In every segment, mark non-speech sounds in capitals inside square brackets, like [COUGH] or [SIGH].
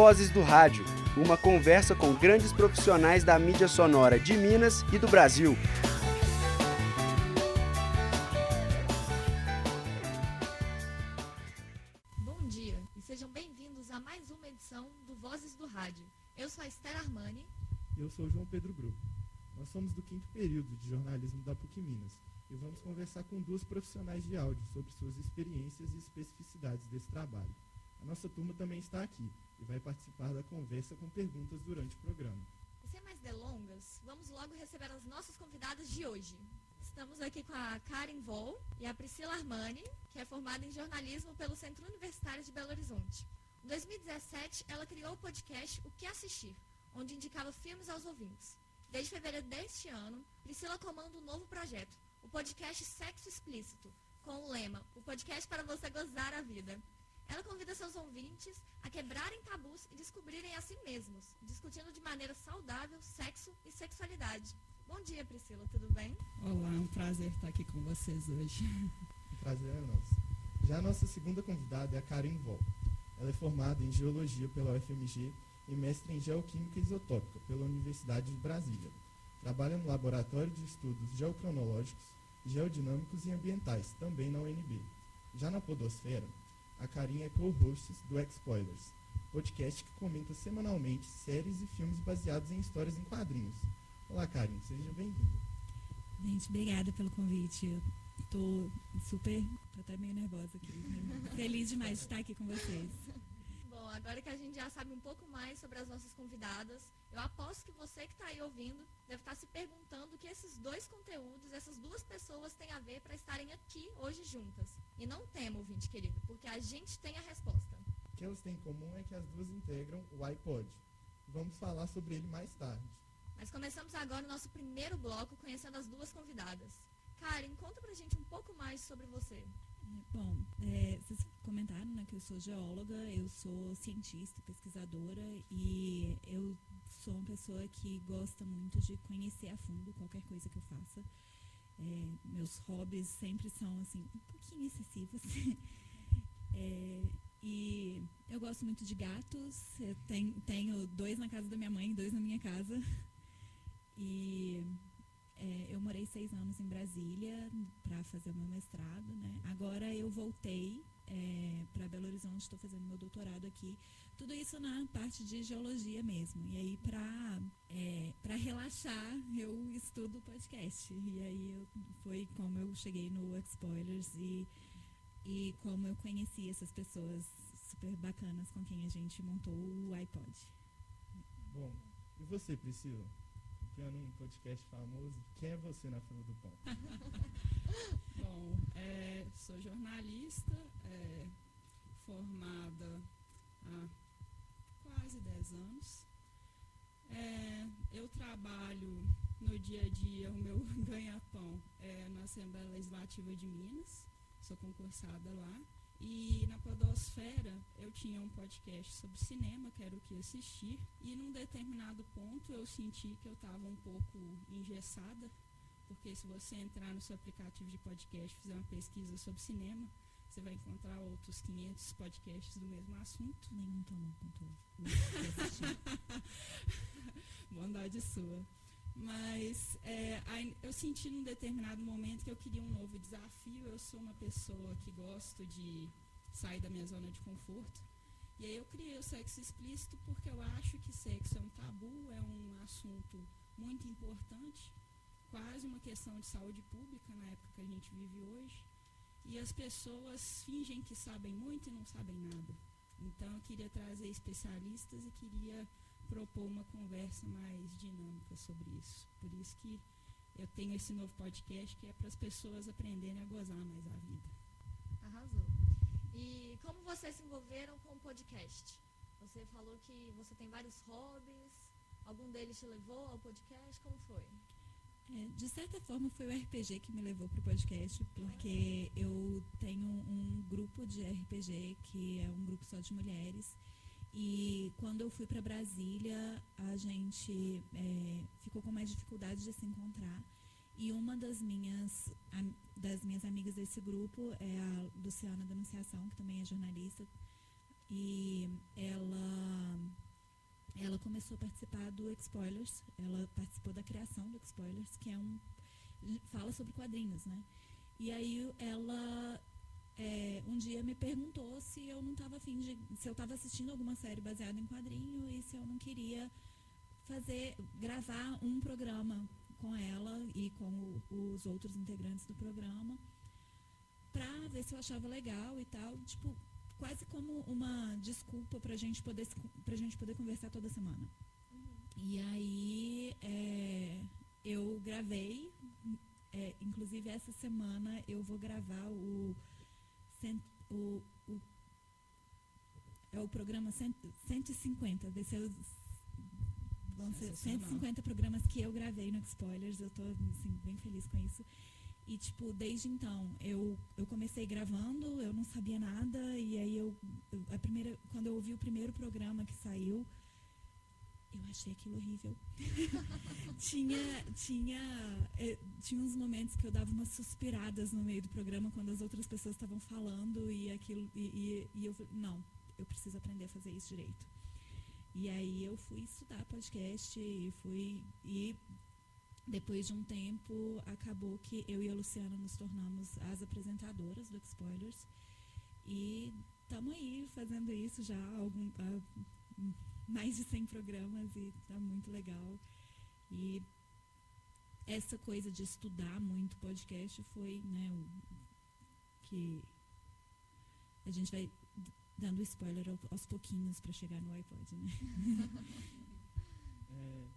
Vozes do Rádio, uma conversa com grandes profissionais da mídia sonora de Minas e do Brasil. Bom dia e sejam bem-vindos a mais uma edição do Vozes do Rádio. Eu sou a Esther Armani. E eu sou o João Pedro Grupo. Nós somos do quinto período de jornalismo da PUC Minas e vamos conversar com duas profissionais de áudio sobre suas experiências e especificidades desse trabalho. A nossa turma também está aqui e vai participar da conversa com perguntas durante o programa. Sem mais delongas, vamos logo receber as nossas convidadas de hoje. Estamos aqui com a Karen Vol e a Priscila Armani, que é formada em jornalismo pelo Centro Universitário de Belo Horizonte. Em 2017, ela criou o podcast O Que Assistir, onde indicava filmes aos ouvintes. Desde fevereiro deste ano, Priscila comanda um novo projeto, o podcast Sexo Explícito, com o lema O podcast para você gozar a vida. Ela convida seus ouvintes a quebrarem tabus e descobrirem a si mesmos, discutindo de maneira saudável sexo e sexualidade. Bom dia, Priscila, tudo bem? Olá, é um prazer estar aqui com vocês hoje. O prazer é nosso. Já a nossa segunda convidada é a Karen Vol. Ela é formada em Geologia pela UFMG e mestre em Geoquímica Isotópica pela Universidade de Brasília. Trabalha no Laboratório de Estudos Geocronológicos, Geodinâmicos e Ambientais, também na UNB. Já na Podosfera, a Karin é co-host do X-Spoilers, podcast que comenta semanalmente séries e filmes baseados em histórias em quadrinhos. Olá, Karin, seja bem-vinda. Gente, obrigada pelo convite. Tô super, tô até meio nervosa aqui. né? Feliz demais de estar aqui com vocês. Bom, agora que a gente já sabe um pouco mais sobre as nossas convidadas, eu aposto que você que está aí ouvindo deve estar se perguntando o que esses dois conteúdos, essas duas pessoas têm a ver para estarem aqui hoje juntas. E não tema, ouvinte querido, porque a gente tem a resposta. O que elas têm em comum é que as duas integram o iPod. Vamos falar sobre ele mais tarde. Mas começamos agora o nosso primeiro bloco conhecendo as duas convidadas. Karen, conta pra gente um pouco mais sobre você. É, Bom, é, vocês comentaram né, que eu sou geóloga, eu sou cientista, pesquisadora e eu sou uma pessoa que gosta muito de conhecer a fundo qualquer coisa que eu faça. É, meus hobbies sempre são assim um pouquinho excessivos. [LAUGHS] É, e eu gosto muito de gatos. Eu tenho, tenho dois na casa da minha mãe, dois na minha casa. E é, eu morei seis anos em Brasília para fazer o meu mestrado, né? Agora eu voltei para Belo Horizonte, estou fazendo meu doutorado aqui. Tudo isso na parte de geologia mesmo. E aí, para é, relaxar, eu estudo podcast. E aí eu, foi como eu cheguei no Spoilers e, e como eu conheci essas pessoas super bacanas com quem a gente montou o iPod. Bom, e você, Priscila? Tendo um podcast famoso, quem é você na fila do pão? [LAUGHS] Bom, é, sou jornalista, é, formada há quase 10 anos. É, eu trabalho no dia a dia, o meu [LAUGHS] ganha-pão é na Assembleia Legislativa de Minas, sou concursada lá. E na Podosfera eu tinha um podcast sobre cinema, que era o que assistir, e num determinado ponto eu senti que eu estava um pouco engessada, porque se você entrar no seu aplicativo de podcast e fizer uma pesquisa sobre cinema, você vai encontrar outros 500 podcasts do mesmo assunto. Nenhum bom quanto [LAUGHS] Bondade sua. Mas é, eu senti num determinado momento que eu queria um novo desafio. Eu sou uma pessoa que gosto de sair da minha zona de conforto. E aí eu criei o sexo explícito porque eu acho que sexo é um tabu, é um assunto muito importante, quase uma questão de saúde pública na época que a gente vive hoje. E as pessoas fingem que sabem muito e não sabem nada. Então eu queria trazer especialistas e queria propor uma conversa mais dinâmica sobre isso. Por isso que eu tenho esse novo podcast que é para as pessoas aprenderem a gozar mais a vida. Arrasou. E como vocês se envolveram com o podcast? Você falou que você tem vários hobbies. Algum deles te levou ao podcast? Como foi? É, de certa forma foi o RPG que me levou para o podcast, porque eu tenho um grupo de RPG que é um grupo só de mulheres. E quando eu fui para Brasília, a gente é, ficou com mais dificuldade de se encontrar. E uma das minhas, das minhas amigas desse grupo é a Luciana da Anunciação, que também é jornalista. E ela começou a participar do Spoilers. Ela participou da criação do Spoilers, que é um fala sobre quadrinhos, né? E aí ela é, um dia me perguntou se eu não estava afim de. se eu estava assistindo alguma série baseada em quadrinho e se eu não queria fazer. gravar um programa com ela e com o, os outros integrantes do programa para ver se eu achava legal e tal. Tipo, quase como uma desculpa para gente poder pra gente poder conversar toda semana. Uhum. E aí é, eu gravei, é, inclusive essa semana eu vou gravar o o, o, é o programa 150, vai ser vão ser 150 programas que eu gravei no Spoilers, eu estou assim, bem feliz com isso. E, tipo, desde então, eu, eu comecei gravando, eu não sabia nada, e aí eu, eu, a primeira, quando eu ouvi o primeiro programa que saiu, eu achei aquilo horrível. [LAUGHS] tinha, tinha, eh, tinha uns momentos que eu dava umas suspiradas no meio do programa quando as outras pessoas estavam falando e aquilo e, e, e eu não, eu preciso aprender a fazer isso direito. E aí eu fui estudar podcast e fui e depois de um tempo acabou que eu e a Luciana nos tornamos as apresentadoras do Spoilers e estamos aí fazendo isso já há algum há mais de 100 programas e está muito legal. E essa coisa de estudar muito podcast foi né, o, que a gente vai dando spoiler aos pouquinhos para chegar no iPod, né? [LAUGHS] é,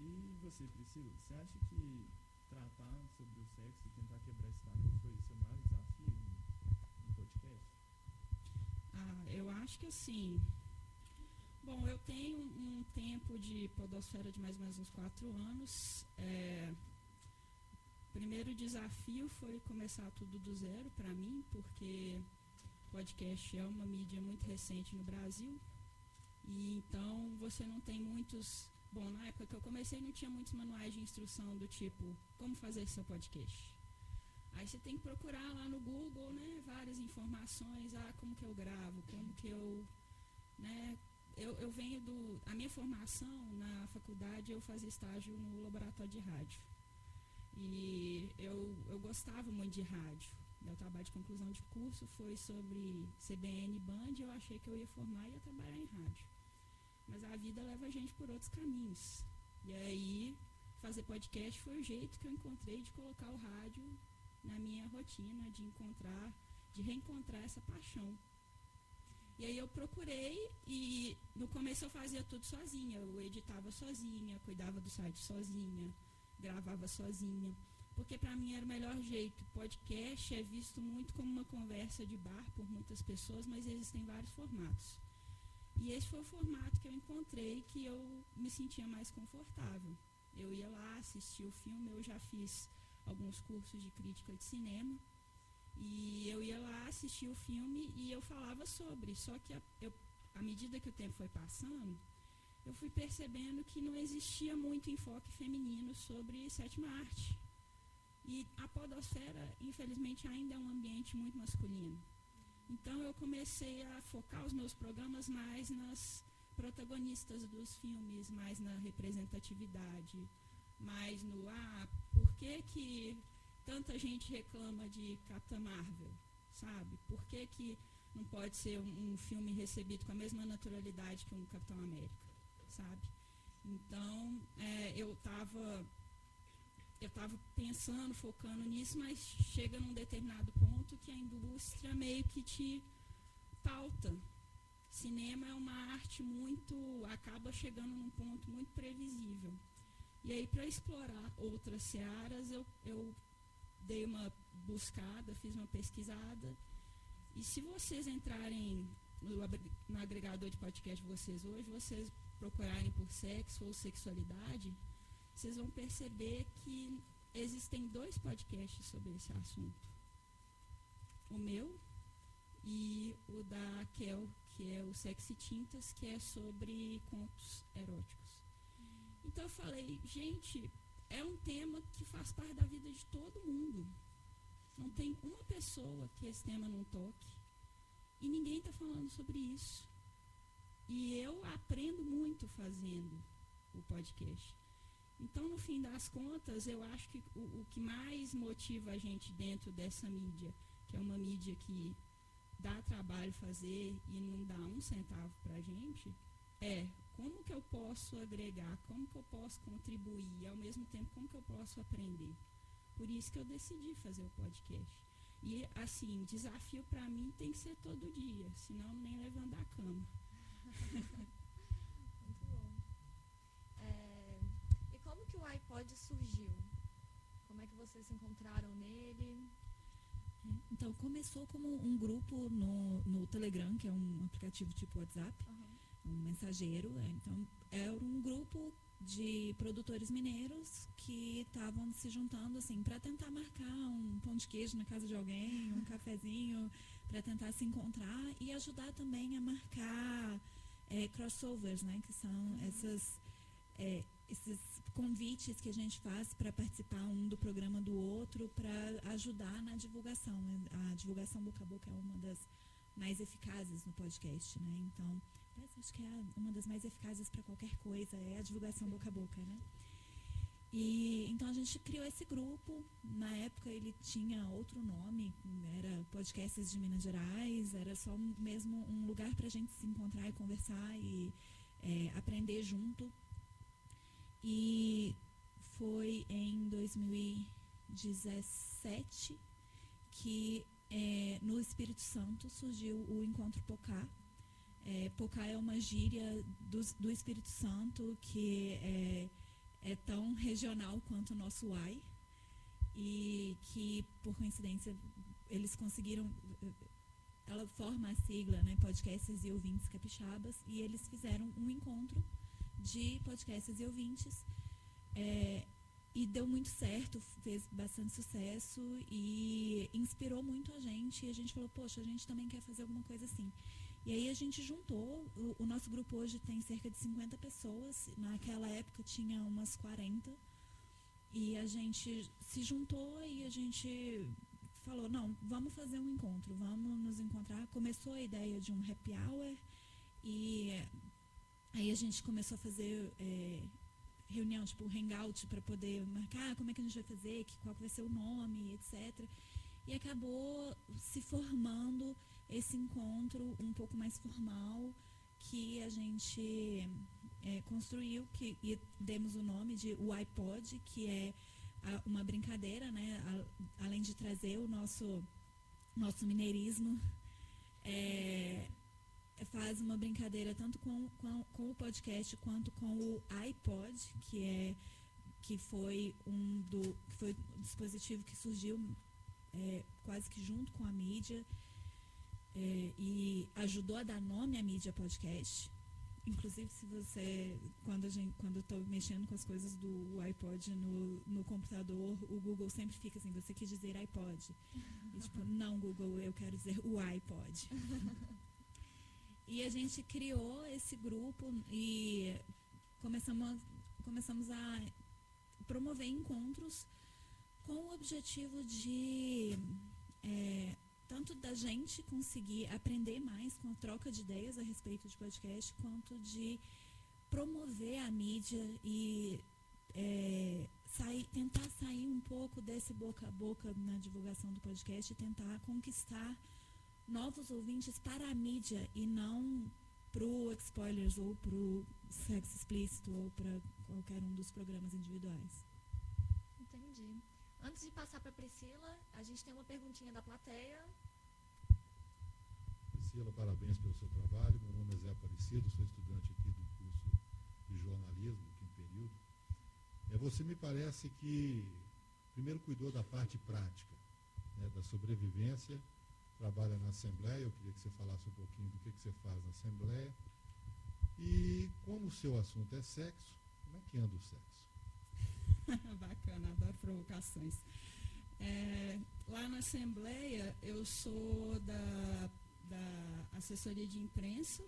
e você, Priscila, você acha que tratar sobre o sexo e tentar quebrar esse tabu foi o seu maior desafio no, no podcast? Ah, eu acho que assim, Bom, eu tenho um tempo de podosfera de mais ou menos uns quatro anos. É, primeiro desafio foi começar tudo do zero para mim, porque podcast é uma mídia muito recente no Brasil. E então você não tem muitos. Bom, na época que eu comecei não tinha muitos manuais de instrução do tipo como fazer seu podcast. Aí você tem que procurar lá no Google, né, várias informações, ah, como que eu gravo, como que eu, né, eu, eu venho do. A minha formação na faculdade, eu fazia estágio no laboratório de rádio. E eu, eu gostava muito de rádio. Meu trabalho de conclusão de curso foi sobre CBN Band. Eu achei que eu ia formar e ia trabalhar em rádio. Mas a vida leva a gente por outros caminhos. E aí, fazer podcast foi o jeito que eu encontrei de colocar o rádio na minha rotina, de encontrar, de reencontrar essa paixão e aí eu procurei e no começo eu fazia tudo sozinha. Eu editava sozinha, cuidava do site sozinha, gravava sozinha. Porque para mim era o melhor jeito. Podcast é visto muito como uma conversa de bar por muitas pessoas, mas existem vários formatos. E esse foi o formato que eu encontrei que eu me sentia mais confortável. Eu ia lá assistir o filme, eu já fiz alguns cursos de crítica de cinema e eu ia lá assistir o filme e eu falava sobre. Só que a, eu, à medida que o tempo foi passando, eu fui percebendo que não existia muito enfoque feminino sobre sétima arte. E a podosfera, infelizmente, ainda é um ambiente muito masculino. Então eu comecei a focar os meus programas mais nas protagonistas dos filmes, mais na representatividade, mais no ah, por que que tanta gente reclama de Capitã Marvel, sabe? Por que, que não pode ser um, um, filme recebido com a mesma naturalidade que um Capitão América, sabe? Então, é, eu estava eu tava pensando, focando nisso, mas chega num determinado ponto que a indústria meio que te pauta. Cinema é uma arte muito. acaba chegando num ponto muito previsível. E aí, para explorar outras searas, eu, eu dei uma buscada, fiz uma pesquisada. E se vocês entrarem no, no agregador de podcast de vocês hoje, vocês procurarem por sexo ou sexualidade, vocês vão perceber que existem dois podcasts sobre esse assunto. O meu e o da Kel, que é o Sexy Tintas, que é sobre contos eróticos. Então eu falei, gente, é um tema que faz parte da vida de todo mundo. Não tem uma pessoa que esse tema não toque. E ninguém está falando sobre isso. e eu aprendo muito fazendo o podcast. Então, no fim das contas, eu acho que o, o, que mais motiva a gente dentro dessa mídia, que é uma mídia que dá trabalho fazer e não dá um centavo para a gente, é como que eu posso agregar, como que eu posso contribuir, e ao mesmo tempo como que eu posso aprender. Por isso que eu decidi fazer o podcast. E, assim, desafio para mim tem que ser todo dia, senão nem levando da cama. Muito bom. É, e como que o iPod surgiu? Como é que vocês se encontraram nele? Então, começou como um grupo no, no Telegram, que é um aplicativo tipo WhatsApp, uhum. Um mensageiro. É, então, era um grupo de produtores mineiros que estavam se juntando assim para tentar marcar um pão de queijo na casa de alguém, um [LAUGHS] cafezinho, para tentar se encontrar e ajudar também a marcar é, crossovers, né, que são essas é, esses convites que a gente faz para participar um do programa do outro para ajudar na divulgação. A divulgação boca a boca é uma das mais eficazes no podcast, né? Então, acho que é uma das mais eficazes para qualquer coisa, é a divulgação boca a boca, né? E então a gente criou esse grupo. Na época ele tinha outro nome, era Podcasts de Minas Gerais, era só mesmo um lugar para a gente se encontrar e conversar e é, aprender junto. E foi em 2017 que é, no Espírito Santo surgiu o Encontro Pocá. É, Pocá é uma gíria do, do Espírito Santo que é, é tão regional quanto o nosso UAI e que, por coincidência, eles conseguiram. Ela forma a sigla, né, Podcasts e Ouvintes Capixabas, e eles fizeram um encontro de podcasts e ouvintes. É, e deu muito certo, fez bastante sucesso e inspirou muito a gente. E a gente falou, poxa, a gente também quer fazer alguma coisa assim. E aí a gente juntou, o, o nosso grupo hoje tem cerca de 50 pessoas, naquela época tinha umas 40. E a gente se juntou e a gente falou, não, vamos fazer um encontro, vamos nos encontrar. Começou a ideia de um happy hour e Aí a gente começou a fazer é, reunião, tipo, hangout, para poder marcar como é que a gente vai fazer, qual vai ser o nome, etc. E acabou se formando esse encontro um pouco mais formal que a gente é, construiu, que e demos o nome de o iPod, que é a, uma brincadeira, né? A, além de trazer o nosso, nosso mineirismo. É, faz uma brincadeira tanto com, com, com, o podcast quanto com o iPod, que é que foi um do que foi um dispositivo que surgiu é, quase que junto com a mídia é, e ajudou a dar nome à mídia podcast. Inclusive, se você, quando, a gente, quando eu estou mexendo com as coisas do iPod no, no computador, o Google sempre fica assim, você quis dizer iPod. E, tipo, [LAUGHS] não, Google, eu quero dizer o iPod. [LAUGHS] E a gente criou esse grupo e começamos, começamos a promover encontros com o objetivo de é, tanto da gente conseguir aprender mais com a troca de ideias a respeito de podcast, quanto de promover a mídia e é, sair, tentar sair um pouco desse boca a boca na divulgação do podcast e tentar conquistar novos ouvintes para a mídia e não para o Spoilers ou para o Sexo Explícito ou para qualquer um dos programas individuais. Antes de passar para a Priscila, a gente tem uma perguntinha da plateia. Priscila, parabéns pelo seu trabalho. Meu nome é Zé Aparecido, sou estudante aqui do curso de jornalismo, quinto período. É, você me parece que primeiro cuidou da parte prática, né, da sobrevivência trabalha na Assembleia, eu queria que você falasse um pouquinho do que, que você faz na Assembleia. E como o seu assunto é sexo, como é que anda o sexo? [LAUGHS] Bacana, adoro provocações. É, lá na Assembleia, eu sou da, da assessoria de imprensa,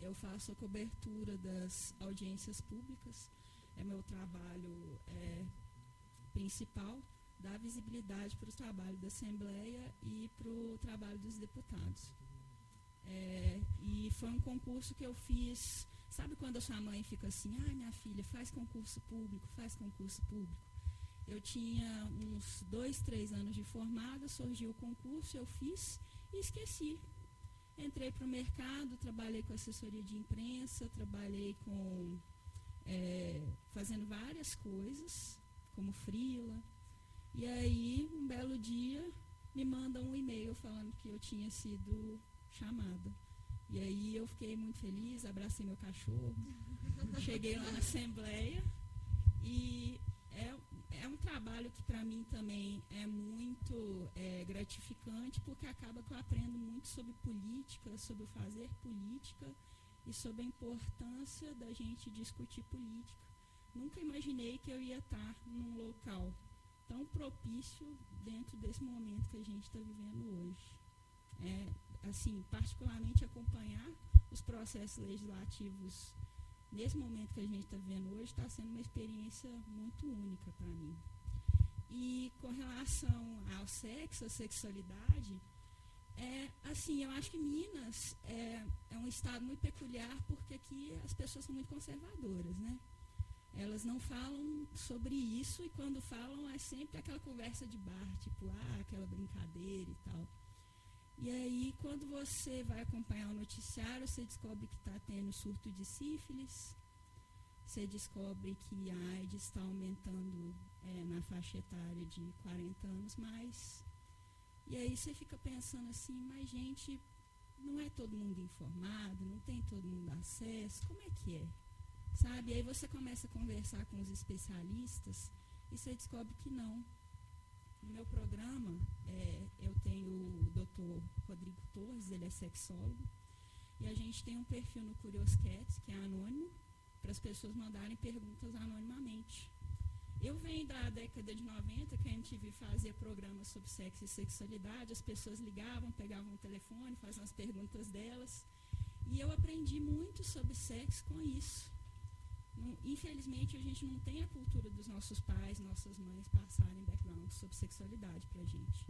eu faço a cobertura das audiências públicas, é meu trabalho é, principal dar visibilidade para o trabalho da Assembleia e para o trabalho dos deputados. É, e foi um concurso que eu fiz. Sabe quando a sua mãe fica assim, ai minha filha, faz concurso público, faz concurso público. Eu tinha uns dois, três anos de formada, surgiu o concurso, eu fiz e esqueci. Entrei para o mercado, trabalhei com assessoria de imprensa, trabalhei com é, fazendo várias coisas, como frila. E aí, um belo dia, me mandam um e-mail falando que eu tinha sido chamada. E aí eu fiquei muito feliz, abracei meu cachorro, cheguei lá na Assembleia e é, é um trabalho que para mim também é muito é, gratificante, porque acaba que eu aprendo muito sobre política, sobre fazer política e sobre a importância da gente discutir política. Nunca imaginei que eu ia estar num local tão propício dentro desse momento que a gente está vivendo hoje. É, assim, particularmente acompanhar os processos legislativos nesse momento que a gente está vivendo hoje está sendo uma experiência muito única para mim. E com relação ao sexo, à sexualidade, é, assim, eu acho que Minas é, é um estado muito peculiar porque aqui as pessoas são muito conservadoras, né? Elas não falam sobre isso e quando falam é sempre aquela conversa de bar, tipo, ah, aquela brincadeira e tal. E aí, quando você vai acompanhar o noticiário, você descobre que está tendo surto de sífilis, você descobre que a AIDS está aumentando é, na faixa etária de 40 anos mais. E aí você fica pensando assim, mas gente, não é todo mundo informado, não tem todo mundo acesso, como é que é? Sabe? E aí você começa a conversar com os especialistas e você descobre que não. No meu programa, é, eu tenho o doutor Rodrigo Torres, ele é sexólogo, e a gente tem um perfil no Curious Cats, que é anônimo, para as pessoas mandarem perguntas anonimamente. Eu venho da década de 90, que a MTV fazia programas sobre sexo e sexualidade, as pessoas ligavam, pegavam o telefone, faziam as perguntas delas, e eu aprendi muito sobre sexo com isso. Infelizmente, a gente não tem a cultura dos nossos pais, nossas mães passarem background sobre sexualidade para a gente.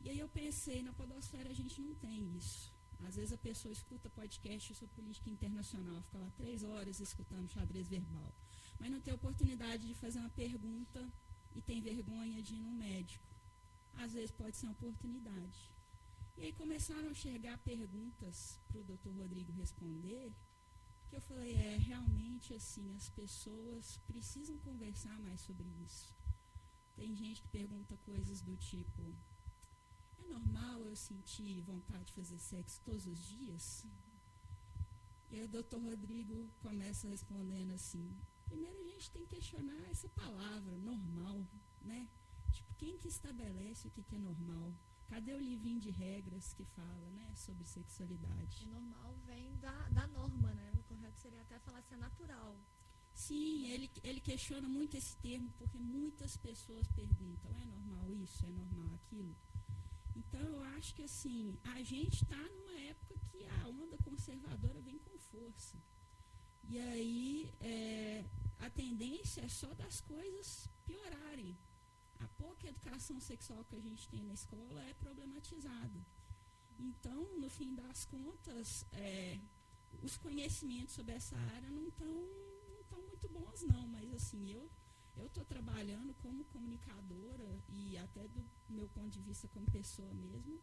E aí eu pensei, na podosfera a gente não tem isso. Às vezes a pessoa escuta podcast sobre política internacional, fica lá três horas escutando xadrez verbal, mas não tem oportunidade de fazer uma pergunta e tem vergonha de ir no médico. Às vezes pode ser uma oportunidade. E aí começaram a chegar perguntas para o doutor Rodrigo responder, que eu falei, é, realmente assim, as pessoas precisam conversar mais sobre isso. Tem gente que pergunta coisas do tipo, é normal eu sentir vontade de fazer sexo todos os dias? E aí o doutor Rodrigo começa respondendo assim, primeiro a gente tem que questionar essa palavra, normal, né? Tipo, quem que estabelece o que, que é normal? Cadê o livrinho de regras que fala, né, sobre sexualidade? O normal vem da, da norma, né? Seria até falar se é natural. Sim, ele, ele questiona muito esse termo, porque muitas pessoas perguntam, é normal isso, é normal aquilo? Então, eu acho que, assim, a gente está numa época que a onda conservadora vem com força. E aí, é, a tendência é só das coisas piorarem a pouca educação sexual que a gente tem na escola é problematizada. Então, no fim das contas, é, os conhecimentos sobre essa área não estão não tão muito bons, não. Mas, assim, eu eu estou trabalhando como comunicadora e até do meu ponto de vista como pessoa mesmo,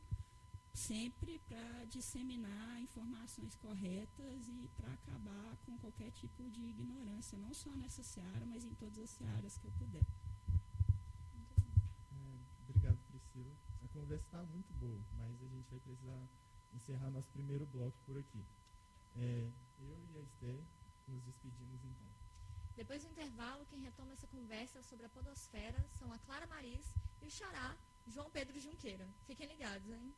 sempre para disseminar informações corretas e para acabar com qualquer tipo de ignorância, não só nessa seara, mas em todas as searas que eu puder. A conversa está muito boa, mas a gente vai precisar encerrar nosso primeiro bloco por aqui. É, eu e a Esther nos despedimos então. Depois do intervalo, quem retoma essa conversa sobre a podosfera são a Clara Maris e o Xará, João Pedro Junqueira. Fiquem ligados, hein?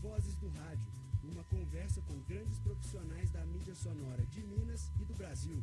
Vozes do Rádio, uma conversa com grandes profissionais da mídia sonora de Minas e do Brasil.